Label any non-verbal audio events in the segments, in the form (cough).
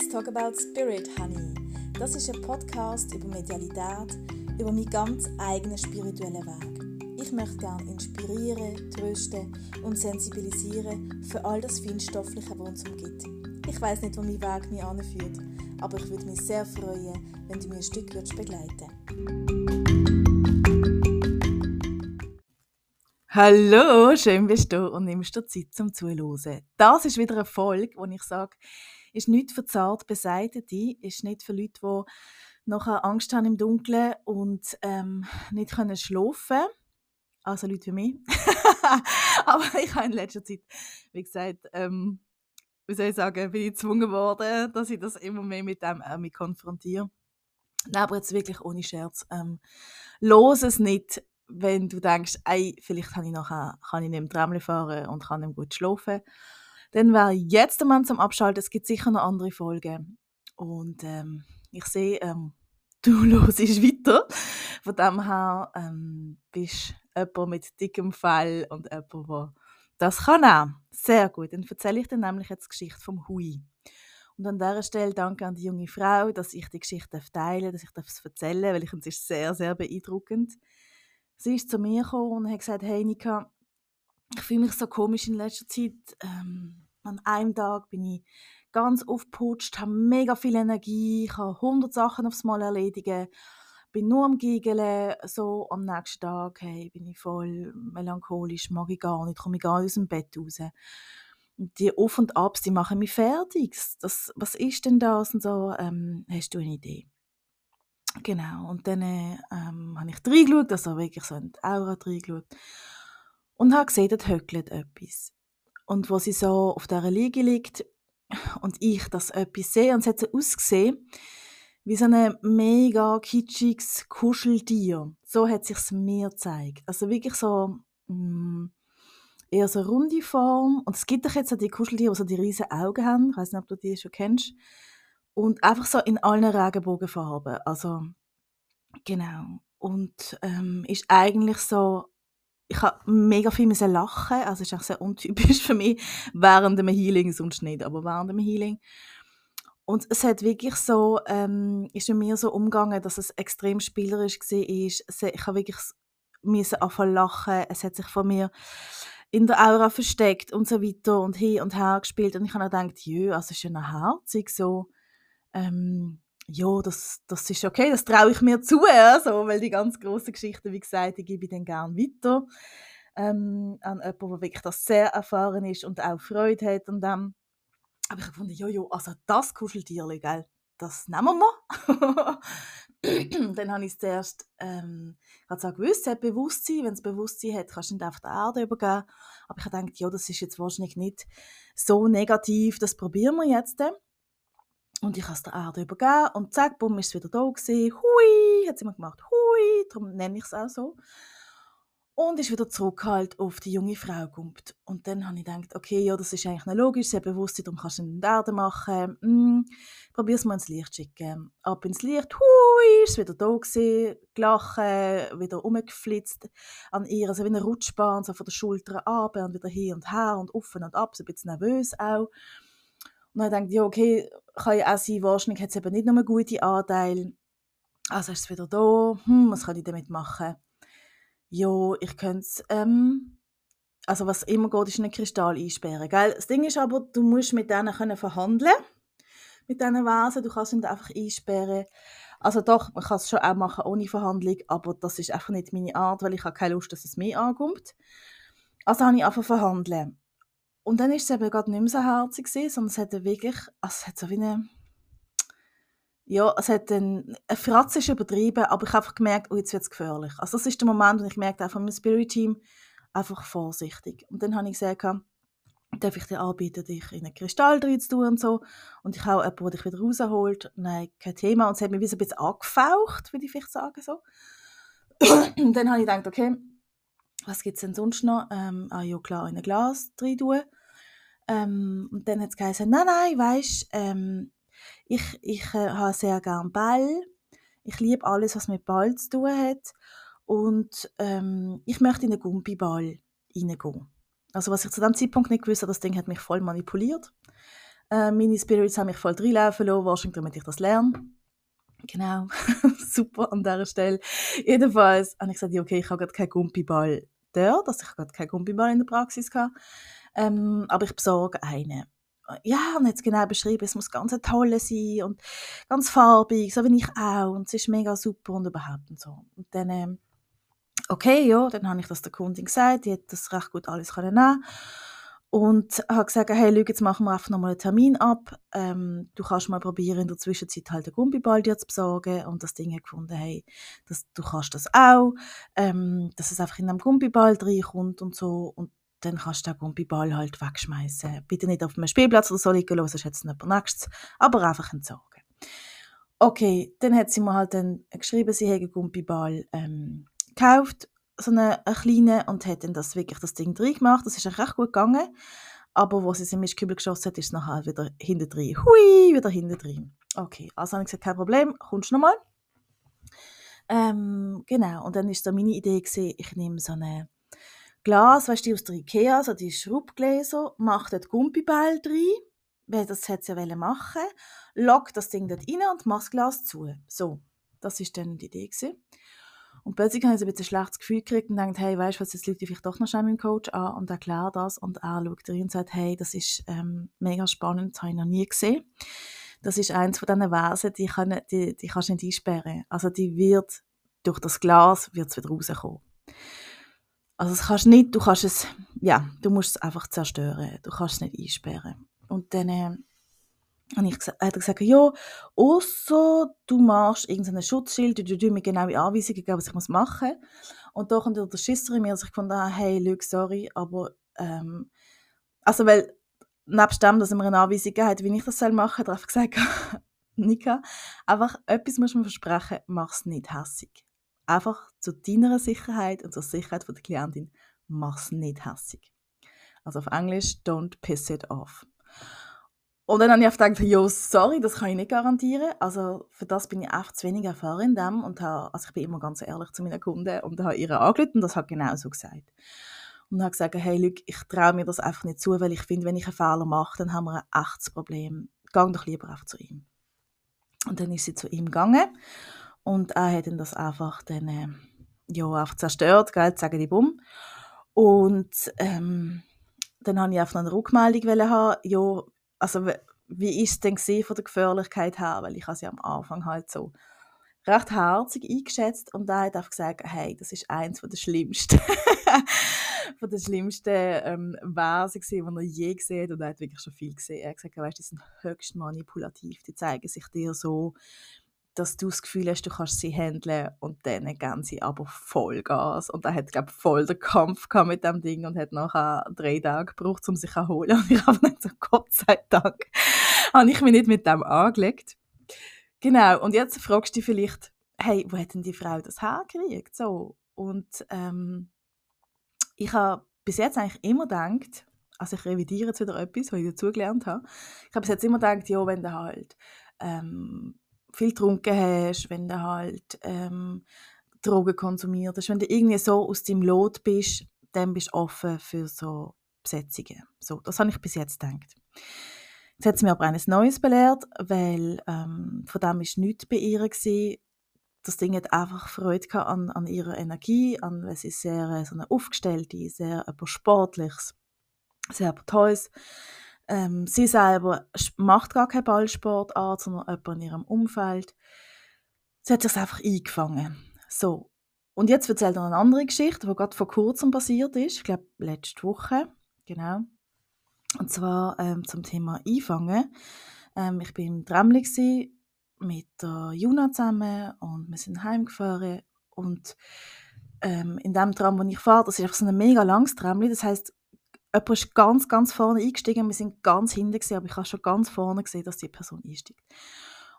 Let's Talk About Spirit, Honey. Das ist ein Podcast über Medialität, über meinen ganz eigenen spirituellen Weg. Ich möchte gerne inspirieren, trösten und sensibilisieren für all das Feinstoffliche, was uns umgibt. Ich weiß nicht, wo mein Weg mich anführt, aber ich würde mich sehr freuen, wenn du mir ein Stück begleiten Hallo, schön bist du und nimmst dir Zeit zum Zuhören. Das ist wieder eine Folge, wo ich sage, ist nicht für zart Beseitete, ist nicht für Leute, die nachher Angst haben im Dunkeln und ähm, nicht können schlafen Also Leute wie mich. (laughs) Aber ich habe in letzter Zeit, wie gesagt, ähm, wie soll ich sagen, bin ich gezwungen worden, dass ich das immer mehr mit dem äh, mich konfrontiere. Aber jetzt wirklich ohne Scherz. Ähm, los es nicht, wenn du denkst, ey, vielleicht kann ich nachher kann ich nicht im Tram fahren und kann nicht gut schlafen dann wäre jetzt der Mann zum Abschalten. Es gibt sicher noch andere Folgen. Und ähm, ich sehe, ähm, (laughs) du hörst weiter. Von dem her ähm, bist jemand mit dickem Fell und jemand, der das kann auch. Sehr gut. Dann erzähle ich dir nämlich jetzt die Geschichte vom Hui. Und an dieser Stelle danke an die junge Frau, dass ich die Geschichte teilen darf, dass ich es erzählen darf, weil ich es ist sehr, sehr beeindruckend. Sie ist zu mir gekommen und hat gesagt, hey Nika, ich fühle mich so komisch in letzter Zeit. Ähm, an einem Tag bin ich ganz aufgeputscht, habe mega viel Energie, ich habe 100 Sachen aufs Mal erledigen, bin nur am Giegeln, so am nächsten Tag hey, bin ich voll melancholisch, mag ich gar nicht, komme ich gar nicht aus dem Bett raus. Die Auf- und Abs, die machen mich fertig. Das, was ist denn das? Und so, ähm, hast du eine Idee? Genau, und dann ähm, habe ich reingeschaut, also wirklich so in die Aura reingeschaut und habe gesehen, dort höckelt etwas. Und wo sie so auf dieser Liege liegt (laughs) und ich das etwas sehe, und es hat so ausgesehen, wie so ein mega kitschiges Kuscheltier. So hat sich mir gezeigt. Also wirklich so mh, mm, eher so eine runde Form. Und es gibt doch jetzt so die Kuscheltiere, die so die riesen Augen haben. Ich weiß nicht, ob du die schon kennst. Und einfach so in allen Regenbogenfarben. Also genau. Und ähm, ist eigentlich so ich habe mega viel lachen, also ist auch sehr untypisch (laughs) für mich, während dem Healing, sonst nicht, aber während dem Healing. Und es hat wirklich so, ähm, ist in mir so umgegangen, dass es extrem spielerisch war. Ich habe wirklich müssen anfangen lachen, es hat sich von mir in der Aura versteckt und so weiter und hin und her gespielt und ich habe gedacht, jö, also ist ja noch herzig so, ähm, ja, das, das ist okay, das traue ich mir zu, (laughs) also, weil die ganz großen Geschichten, wie gesagt, die gebe ich dann gerne weiter ähm, an jemanden, der wirklich das sehr erfahren ist und auch Freude hat an dem. Aber ich habe gefunden, ja, also das Kuscheltier, gell, das nehmen wir. dann habe ich es zuerst ähm, ich auch gewusst, es hat Bewusstsein. Wenn es Bewusstsein hat, kannst du nicht auf der Erde übergeben. Aber ich habe gedacht, ja, das ist jetzt wahrscheinlich nicht so negativ, das probieren wir jetzt. Und ich habe es der Erde übergeben und zack, bumm, ist es wieder da gewesen. Hui, hat sie immer gemacht, hui, darum nenne ich es auch so. Und ist wieder zurück halt auf die junge Frau kommt. Und dann habe ich gedacht, okay, ja, das ist eigentlich nicht logisch, sehr bewusst, darum kannst du in der Erde machen. Hm, Probier es mal ins Licht schicken. Ab ins Licht, hui, ist es wieder da gewesen, gelachen, wieder umgeflitzt an ihr, also wie eine Rutschbahn, so von der Schulter ab und wieder hier und her und offen und ab, so ein bisschen nervös auch. Und dann denkt ja, okay, kann ja auch sein, wahrscheinlich hat es eben nicht nur gute Anteile. Also ist es wieder da, hm, was kann ich damit machen? Ja, ich könnte es, ähm, also was immer geht, ist einen Kristall einsperren, gell? Das Ding ist aber, du musst mit denen können verhandeln, mit diesen Wesen, du kannst sie einfach einsperren. Also doch, man kann es schon auch machen ohne Verhandlung, aber das ist einfach nicht meine Art, weil ich habe keine Lust, dass es mir ankommt. Also habe ich einfach verhandeln. Und dann ist es eben gerade nicht mehr so herzig sondern es hat wirklich, also es hat so wie eine, ja, es hat ein, ein Fratz ist übertrieben, aber ich habe einfach gemerkt, oh, jetzt wird es gefährlich. Also das ist der Moment, wo ich merkte auch von meinem Spirit-Team, einfach vorsichtig. Und dann habe ich gesagt, darf ich dir anbieten, dich in einen Kristall drin zu tun und so. Und ich habe jemanden, der dich wieder rausholt. Nein, kein Thema. Und es hat mich wie so ein bisschen angefaucht, würde ich vielleicht sagen. So. und dann habe ich gedacht, okay, was gibt es denn sonst noch? Ähm, ah ja, klar, in ein Glas tun. Ähm, und dann hat es geheißen, nein, nein, weisst, ähm, ich, ich äh, habe sehr gerne Ball. Ich liebe alles, was mit Ball zu tun hat. Und ähm, ich möchte in einen Gumpiball reingehen. Also was ich zu dem Zeitpunkt nicht gewusst habe, das Ding hat mich voll manipuliert. Äh, meine Spirits haben mich voll reinlaufen lassen, wahrscheinlich damit ich das lerne. Genau, (laughs) super an dieser Stelle. Jedenfalls habe ich gesagt, okay, ich habe gerade keinen Gumpiball dort, also ich gerade keinen Gumpiball in der Praxis gehabt, ähm, aber ich besorge einen. Ja, und jetzt genau beschrieben, es muss ganz toll sein und ganz farbig, so wie ich auch, und es ist mega super und überhaupt und so. Und dann, ähm, okay, ja, dann habe ich das der Kundin gesagt, die hat das recht gut alles können nehmen und habe gesagt, hey, schau, jetzt machen wir einfach nochmal einen Termin ab. Ähm, du kannst mal probieren, in der Zwischenzeit halt einen Gummiball dir zu besorgen. Und das Ding gefunden, hey, das, du kannst das auch. Ähm, dass es einfach in einem Gummiball reinkommt und so. Und dann kannst du den Gummiball halt wegschmeißen. Bitte nicht auf einem Spielplatz oder so liegen lassen, sonst hat es nicht nächstes. Aber einfach entsorgen. Okay, dann hat sie mir halt dann geschrieben, sie hätte einen Gummiball ähm, gekauft so einen, einen kleinen und hat dann das wirklich das Ding drin gemacht. Das ist eigentlich recht gut gegangen. Aber wo sie es im Mischkübel geschossen hat, ist es nachher wieder hinten drin. Hui, wieder hinten drin. Okay, also habe ich gesagt, kein Problem, kommst du nochmal. Ähm, genau, und dann war so meine Idee, gewesen, ich nehme so ein Glas, weißt du, aus der Ikea, so die Schraubgläser, mache dort Gumpiball drin, weil das hätte sie ja machen lock das Ding dort rein und mache das Glas zu. So, das war dann die Idee. Gewesen. Und plötzlich habe ich ein bisschen ein schlechtes Gefühl gekriegt und dachte, hey, weißt du was, jetzt Leute vielleicht doch noch schnell meinen Coach an und erkläre das. Und er schaut rein und sagt, hey, das ist ähm, mega spannend, das habe ich noch nie gesehen. Das ist eins von diesen Wesen, die, kann, die, die kannst du nicht einsperren. Also die wird, durch das Glas wird wieder rauskommen. Also das kannst nicht, du kannst es, ja, du musst es einfach zerstören. Du kannst es nicht einsperren. Und dann und ich hat er gesagt, ja, außer du machst irgendeinen Schutzschild, du, du mir genaue Anweisungen geben, was ich machen muss. Und da kommt der Schisser in mir, dass ich fand, ah, hey, Luke, sorry, aber, ähm, also, weil, nebst dem, dass er mir eine Anweisung gegeben hat, wie ich das machen soll, hat er gesagt, (laughs) Nika, einfach etwas musst du mir versprechen, mach es nicht hässig. Einfach zu deiner Sicherheit und zur Sicherheit der Klientin, mach es nicht hässig. Also auf Englisch, don't piss it off. Und dann habe ich gedacht, ja, sorry, das kann ich nicht garantieren. Also für das bin ich einfach zu wenig erfahren in dem. Und habe, also ich bin immer ganz ehrlich zu meinen Kunden und habe ihre angerufen und das hat genau so gesagt. Und habe gesagt, hey, Luke, ich traue mir das einfach nicht zu, weil ich finde, wenn ich einen Fehler mache, dann haben wir ein echtes Problem. Gang doch lieber einfach zu ihm. Und dann ist sie zu ihm gegangen und er hat dann das einfach dann, äh, ja, einfach zerstört, gell, sagen die Bumm. Und ähm, dann habe ich einfach eine Rückmeldung haben, ja, also wie ist es denn von der Gefährlichkeit her? Weil ich habe sie am Anfang halt so recht herzig eingeschätzt und da hat einfach gesagt, hey, das ist eins von der schlimmsten, (laughs) von der schlimmsten ähm, Wesen die er je gesehen hat und er hat wirklich schon viel gesehen. Er hat gesagt, weißt, die sind höchst manipulativ, die zeigen sich dir so dass du das Gefühl hast, du kannst sie handeln und dann geben sie aber Vollgas. Und er hat, glaube voll den Kampf mit dem Ding und hat nachher drei Tage gebraucht, um sich zu holen. (laughs) Und ich habe nicht so, Gott sei Dank, (laughs) habe ich mich nicht mit dem angelegt. Genau, und jetzt fragst du dich vielleicht, hey, wo hat denn die Frau das hergekriegt? So. Und ähm, ich habe bis jetzt eigentlich immer gedacht, also ich revidiere jetzt wieder etwas, was ich dazugelernt habe, ich habe bis jetzt immer gedacht, ja, wenn du halt ähm, viel getrunken hast, wenn du halt ähm, Drogen konsumiert hast, wenn du irgendwie so aus deinem Lot bist, dann bist du offen für so Besetzungen. So, das habe ich bis jetzt gedacht. Jetzt hat sie mir aber eines Neues belehrt, weil ähm, von dem war nichts bei ihr. Gewesen. Das Ding hat einfach Freude an, an ihrer Energie, an, weil sie sehr äh, so eine aufgestellte, sehr etwas Sportliches, sehr etwas Tolles ähm, sie selber macht gar keine Ballsportart, sondern jemand in ihrem Umfeld. Sie hat sich einfach eingefangen. So. Und jetzt erzählt er eine andere Geschichte, die gerade vor kurzem passiert ist. Ich glaube, letzte Woche. Genau. Und zwar ähm, zum Thema Einfangen. Ähm, ich war im Tremli mit der Juna zusammen und wir sind heimgefahren. Und ähm, in dem Tram, wo ich fahre, das ist einfach so ein mega langes Tramli. Das heißt, jemand ist ganz, ganz vorne eingestiegen. Wir sind ganz hinten, gewesen, aber ich habe schon ganz vorne gesehen, dass die Person einsteigt.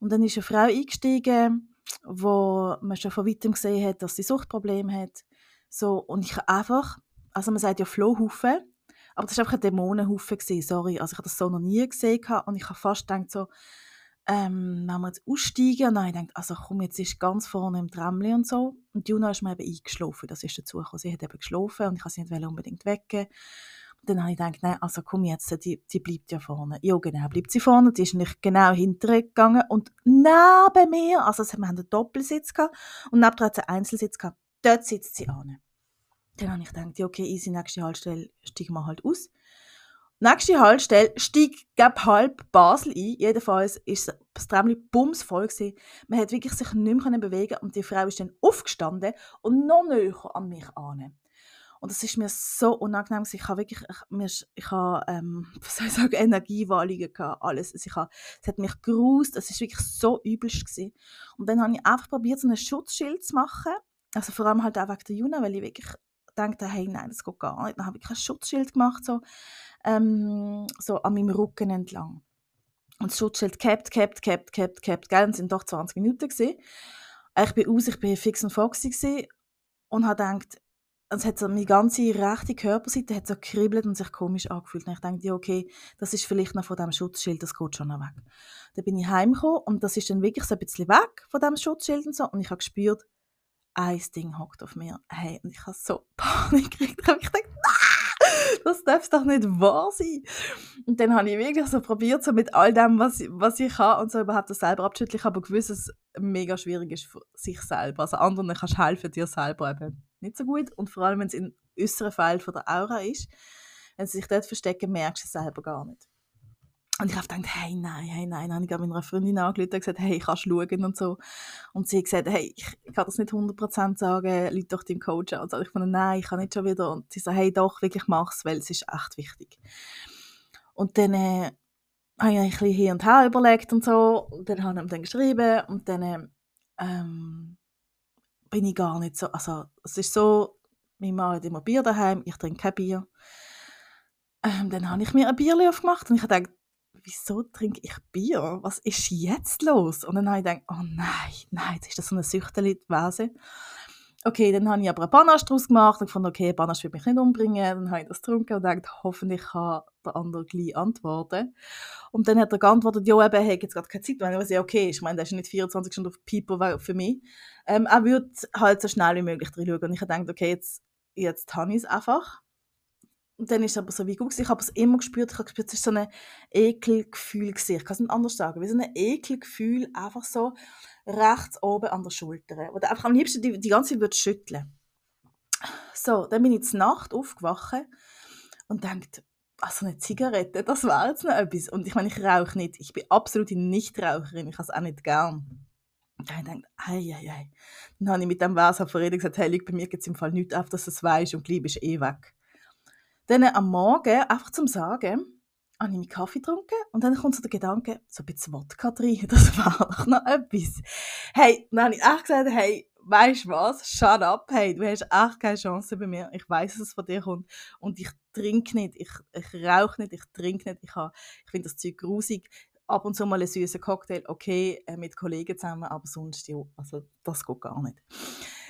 Und dann ist eine Frau eingestiegen, wo man schon von weitem gesehen hat, dass sie Suchtprobleme hat. So, und ich habe einfach, also man sagt ja Flohhaufen, aber das war einfach ein Dämonenhaufen, gewesen, sorry. Also ich habe das so noch nie gesehen und ich habe fast gedacht so, ähm, wenn wir jetzt aussteigen, und dann habe ich gedacht, also komm, jetzt ist ganz vorne im Tramli und so. Und Juna ist mir eben eingeschlafen, das ist dazu gekommen. Sie hat eben geschlafen und ich wollte sie nicht unbedingt wecken. Dann habe ich gedacht, nein, also komm jetzt, die, die bleibt ja vorne. Ja, genau, bleibt sie vorne. Die ist nicht genau hinterher gegangen. Und neben mir, also wir haben einen Doppelsitz gehabt und neben hat einen Einzelsitz gehabt. Dort sitzt sie an. Dann habe ich gedacht, ja, okay, easy, nächste Haltestelle steigen wir halt aus. Nächste Haltestelle steigt gab halb Basel ein. Jedenfalls ist das Tramli bumsvoll gewesen. Man hat wirklich sich nicht mehr bewegen und die Frau ist dann aufgestanden und noch näher an mich an. Und das ist mir so unangenehm. Ich habe wirklich, ich, mir, ich habe, ähm, (laughs) was soll ich sagen, Energiewallungen gehabt, alles. Also ich habe, es hat mich gerust, es ist wirklich so übelst gewesen. Und dann habe ich einfach probiert, so ein Schutzschild zu machen. Also vor allem halt auch wegen der Juna, weil ich wirklich dachte, hey, nein, das geht gar nicht. Dann habe ich ein Schutzschild gemacht, so, ähm, so an meinem Rücken entlang. Und das Schutzschild gehabt, gehabt, gehabt, gehabt, gehabt, gell, sind doch 20 Minuten gewesen. Ich bin aus, ich bin fix und foxy gewesen und habe gedacht, es hat so, meine ganze rechte Körperseite hat so gekribbelt und sich komisch angefühlt. Und ich dachte, ja, okay, das ist vielleicht noch von diesem Schutzschild, das geht schon noch weg. Dann bin ich heimgekommen und das ist dann wirklich so ein bisschen weg von diesem Schutzschild und so. Und ich habe gespürt, ein Ding hockt auf mir. Hey, und ich habe so (laughs) Panik gekriegt. Ich habe gedacht, nein, das darf doch nicht wahr sein. Und dann habe ich wirklich so probiert, so mit all dem, was, was ich kann und so überhaupt das selber abzuschütteln. Ich habe gewusst, dass es mega schwierig ist für sich selber. Also anderen kannst du helfen, dir selber eben nicht so gut. Und vor allem, wenn es im äußeren Feld von der Aura ist, wenn sie sich dort verstecken, merkst du es selber gar nicht. Und ich habe gedacht, hey, nein, hey, nein. Dann habe ich meiner Freundin angerufen und gesagt, hey, kannst du schauen und so. Und sie hat gesagt, hey, ich, kann das nicht 100% sagen, Leute doch deinem Coach an. Und ich fand, nein, ich kann nicht schon wieder. Und sie sagt, hey, doch, wirklich mach's, weil es ist echt wichtig. Und dann äh, habe ich ein bisschen hier und her überlegt und so. Und dann habe ich ihm dann geschrieben und dann ähm, bin ich gar nicht so, also es ist so, Mann hat immer Bier daheim, ich trinke kein Bier. Ähm, dann habe ich mir ein Bier aufgemacht und ich habe wieso trinke ich Bier? Was ist jetzt los? Und dann habe ich gedacht, oh nein, nein, jetzt ist das so eine süchterliche Vase. Okay, dann habe ich aber einen Panache draus gemacht und fand, okay, Panache wird mich nicht umbringen. Dann habe ich das getrunken und dachte, hoffentlich kann der andere gleich antworten. Und dann hat er geantwortet, ja, eben, hey, jetzt gerade keine Zeit. Und ich ja, okay, ich meine, das ist nicht 24 Stunden auf Piper für mich. Ähm, er würde halt so schnell wie möglich drin schauen. Und ich habe gedacht, okay, jetzt, jetzt habe ich es einfach. Und dann ist es aber so wie gut Ich habe es immer gespürt. Ich habe gespürt, es ist so ein Ekelgefühl Ich kann es nicht anders sagen. Wie so ein Ekelgefühl einfach so rechts oben an der Schulter. Wo du einfach am liebsten die, die ganze Zeit schütteln So, dann bin ich zur Nacht aufgewacht und dachte, also eine Zigarette, das wäre jetzt noch etwas. Und ich meine, ich rauche nicht. Ich bin absolut Nichtraucherin. Ich habe es auch nicht gern. Und dann ich, ei, ei, ei. Dann habe ich mit dem Vers verredet gesagt, hey, bei mir geht es im Fall nicht auf, dass du es weißt und die ist eh weg. Dann am Morgen, einfach zum Sagen, habe ich meinen Kaffee getrunken und dann kommt so der Gedanke, so ein bisschen Wodka drin, (laughs) das war doch noch etwas. Hey, dann habe ich echt gesagt, hey, weißt du was, shut up, hey, du hast echt keine Chance bei mir, ich weiß, dass es von dir kommt. Und ich trinke nicht, ich, ich rauche nicht, ich trinke nicht, ich, ich finde das Zeug grusig, ab und zu mal einen süßen Cocktail, okay, äh, mit Kollegen zusammen, aber sonst, ja, also das geht gar nicht.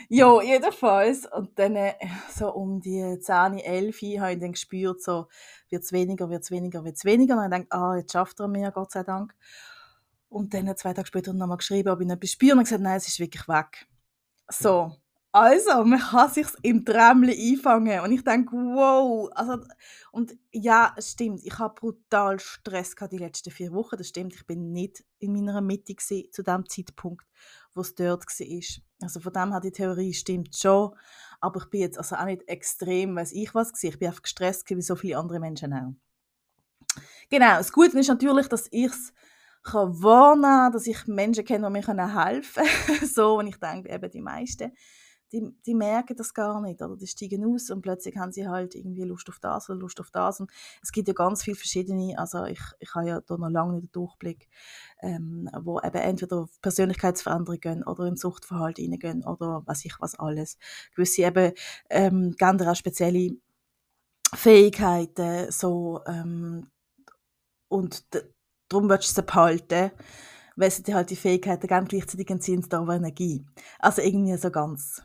Ja, jedenfalls. Und dann äh, so um die 10, 11 habe ich dann gespürt, so wird es weniger, wird es weniger, wird es weniger. Und dann denke ah, jetzt schafft er mehr, Gott sei Dank. Und dann zwei Tage später nochmal geschrieben, ob ich etwas spüre und gesagt, nein, es ist wirklich weg. So, also, man kann sich im Träumchen einfangen. Und ich denke, wow. Also, und ja, es stimmt. Ich habe brutal Stress gehabt die letzten vier Wochen. Das stimmt. Ich bin nicht in meiner Mitte zu dem Zeitpunkt, wo es dort war. Also von dem her die Theorie stimmt schon. Aber ich bin jetzt also auch nicht extrem, weiß ich was gewesen. Ich bin einfach gestresst wie so viele andere Menschen auch. Genau. Das Gute ist natürlich, dass ich es kann wahrnehmen, dass ich Menschen kenne, die mir helfen können. (laughs) so, und ich denke eben die meisten die, die merken das gar nicht, oder? Die steigen aus und plötzlich haben sie halt irgendwie Lust auf das oder Lust auf das. Und es gibt ja ganz viele verschiedene, also ich, ich habe ja da noch lange nicht den Durchblick, ähm, wo eben entweder Persönlichkeitsveränderungen gehen oder in Suchtverhalten hineingehen oder was ich was alles. Gewisse eben ähm, auch spezielle Fähigkeiten, so, ähm, und darum willst du sie behalten weil sie halt die Fähigkeiten geben, gleichzeitig entziehen sie da aber Energie. Also irgendwie so ganz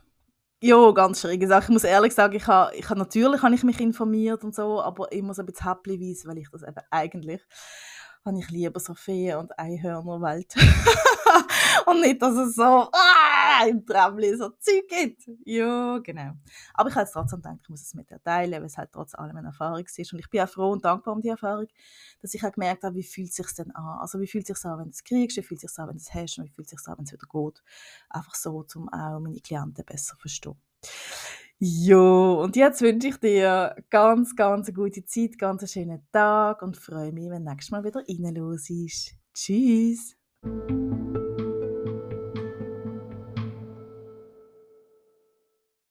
ja, ganz schräge Sache. Ich muss ehrlich sagen, ich habe, ich habe natürlich habe ich mich informiert und so, aber immer so ein bisschen häppchenweise, weil ich das eben eigentlich habe ich lieber so Feen- und Einhörnerwelt. (laughs) und nicht, dass es so ah, im Tramli so Zeug gibt. Ja, genau. Aber ich habe trotzdem gedacht, ich muss es mit dir teilen, weil es halt trotz allem eine Erfahrung ist. Und ich bin auch froh und dankbar um die Erfahrung, dass ich auch gemerkt habe, wie fühlt es sich denn an? Also wie fühlt es sich an, wenn du es kriegst, wie fühlt es sich an, wenn du es hast und wie fühlt es sich an, wenn es wieder geht. Einfach so, um auch meine Klienten besser zu verstehen. Jo, und jetzt wünsche ich dir ganz, ganz eine gute Zeit, ganz einen schönen Tag und freue mich, wenn du nächstes Mal wieder reinlos ist. Tschüss!